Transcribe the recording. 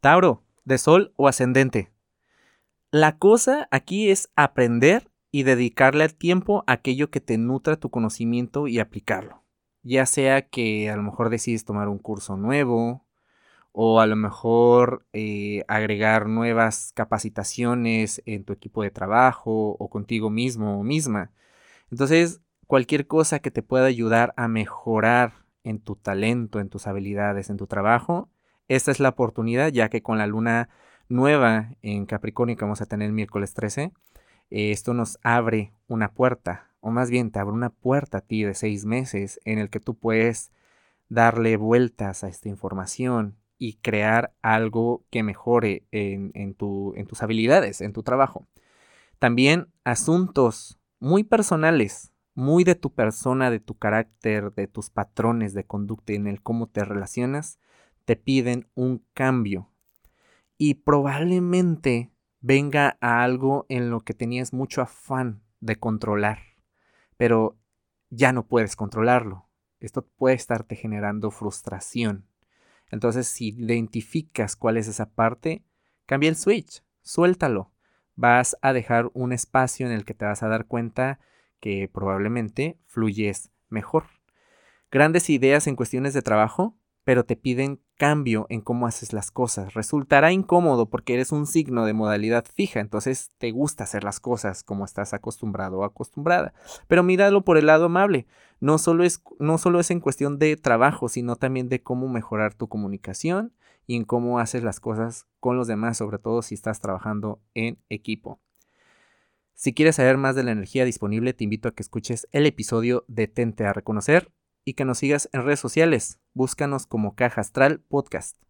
Tauro, de Sol o Ascendente. La cosa aquí es aprender y dedicarle tiempo a aquello que te nutra tu conocimiento y aplicarlo. Ya sea que a lo mejor decides tomar un curso nuevo o a lo mejor eh, agregar nuevas capacitaciones en tu equipo de trabajo o contigo mismo o misma. Entonces, cualquier cosa que te pueda ayudar a mejorar en tu talento, en tus habilidades, en tu trabajo, esta es la oportunidad, ya que con la luna nueva en Capricornio que vamos a tener el miércoles 13, eh, esto nos abre una puerta, o más bien te abre una puerta a ti de seis meses en el que tú puedes darle vueltas a esta información y crear algo que mejore en, en tus habilidades, en tu trabajo. También asuntos muy personales, muy de tu persona, de tu carácter, de tus patrones de conducta en el cómo te relacionas, te piden un cambio. Y probablemente venga a algo en lo que tenías mucho afán de controlar, pero ya no puedes controlarlo. Esto puede estarte generando frustración. Entonces, si identificas cuál es esa parte, cambia el switch, suéltalo. Vas a dejar un espacio en el que te vas a dar cuenta que probablemente fluyes mejor. Grandes ideas en cuestiones de trabajo, pero te piden cambio en cómo haces las cosas. Resultará incómodo porque eres un signo de modalidad fija, entonces te gusta hacer las cosas como estás acostumbrado o acostumbrada. Pero míralo por el lado amable. No solo es, no solo es en cuestión de trabajo, sino también de cómo mejorar tu comunicación y en cómo haces las cosas con los demás, sobre todo si estás trabajando en equipo. Si quieres saber más de la energía disponible, te invito a que escuches el episodio de Tente a Reconocer y que nos sigas en redes sociales. Búscanos como Caja Astral Podcast.